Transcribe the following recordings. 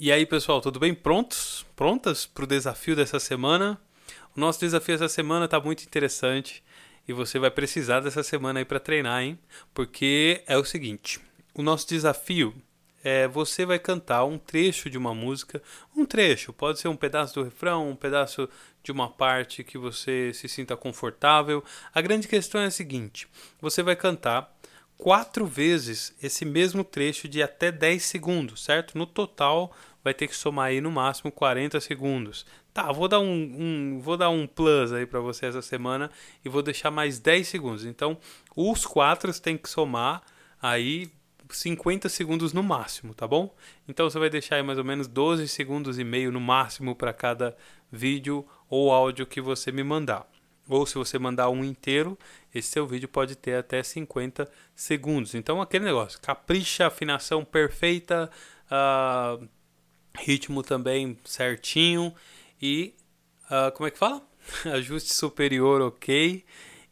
E aí, pessoal, tudo bem? Prontos? Prontas para o desafio dessa semana? O nosso desafio essa semana está muito interessante e você vai precisar dessa semana aí para treinar, hein? Porque é o seguinte: o nosso desafio é você vai cantar um trecho de uma música, um trecho, pode ser um pedaço do refrão, um pedaço de uma parte que você se sinta confortável. A grande questão é a seguinte: você vai cantar quatro vezes esse mesmo trecho de até 10 segundos, certo? No total vai ter que somar aí no máximo 40 segundos. Tá, vou dar um, um vou dar um plus aí para você essa semana e vou deixar mais 10 segundos. Então, os quatro tem que somar aí 50 segundos no máximo, tá bom? Então você vai deixar aí mais ou menos 12 segundos e meio no máximo para cada vídeo ou áudio que você me mandar. Ou se você mandar um inteiro, esse seu vídeo pode ter até 50 segundos. Então, aquele negócio, capricha, afinação perfeita, uh, ritmo também certinho e, uh, como é que fala? ajuste superior ok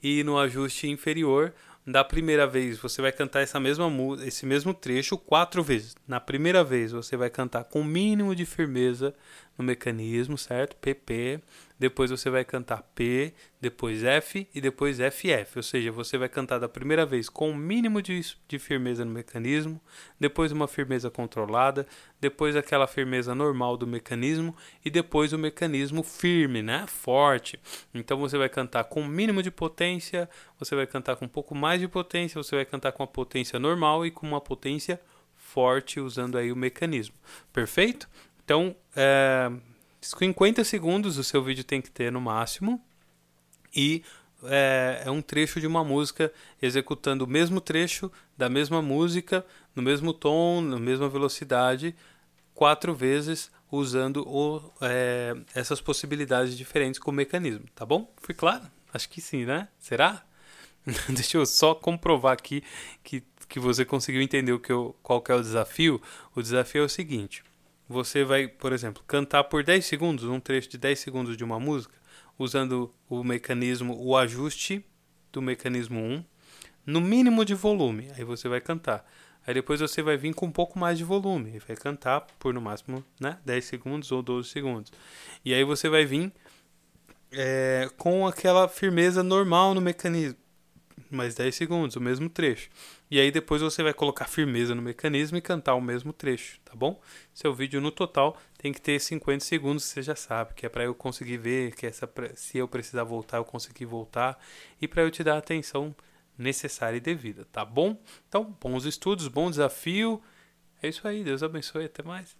e no ajuste inferior da primeira vez você vai cantar essa mesma esse mesmo trecho quatro vezes. Na primeira vez você vai cantar com o mínimo de firmeza no mecanismo, certo? PP. Depois você vai cantar P, depois F e depois FF. Ou seja, você vai cantar da primeira vez com o mínimo de, de firmeza no mecanismo, depois uma firmeza controlada, depois aquela firmeza normal do mecanismo e depois o mecanismo firme, né? Forte. Então você vai cantar com o mínimo de potência, você vai cantar com um pouco mais de potência, você vai cantar com a potência normal e com uma potência forte usando aí o mecanismo. Perfeito? Então, é 50 segundos o seu vídeo tem que ter no máximo. E é, é, um trecho de uma música executando o mesmo trecho da mesma música, no mesmo tom, na mesma velocidade, quatro vezes usando o, é, essas possibilidades diferentes com o mecanismo. Tá bom? Fui claro? Acho que sim, né? Será? Deixa eu só comprovar aqui que, que você conseguiu entender o que eu, qual que é o desafio. O desafio é o seguinte você vai, por exemplo, cantar por 10 segundos, um trecho de 10 segundos de uma música, usando o mecanismo, o ajuste do mecanismo 1, no mínimo de volume. Aí você vai cantar. Aí depois você vai vir com um pouco mais de volume e vai cantar por no máximo né, 10 segundos ou 12 segundos. E aí você vai vir é, com aquela firmeza normal no mecanismo mais 10 segundos, o mesmo trecho. E aí depois você vai colocar firmeza no mecanismo e cantar o mesmo trecho, tá bom? Seu vídeo no total tem que ter 50 segundos, você já sabe, que é para eu conseguir ver, que essa se eu precisar voltar, eu conseguir voltar e para eu te dar a atenção necessária e devida, tá bom? Então, bons estudos, bom desafio. É isso aí, Deus abençoe, até mais.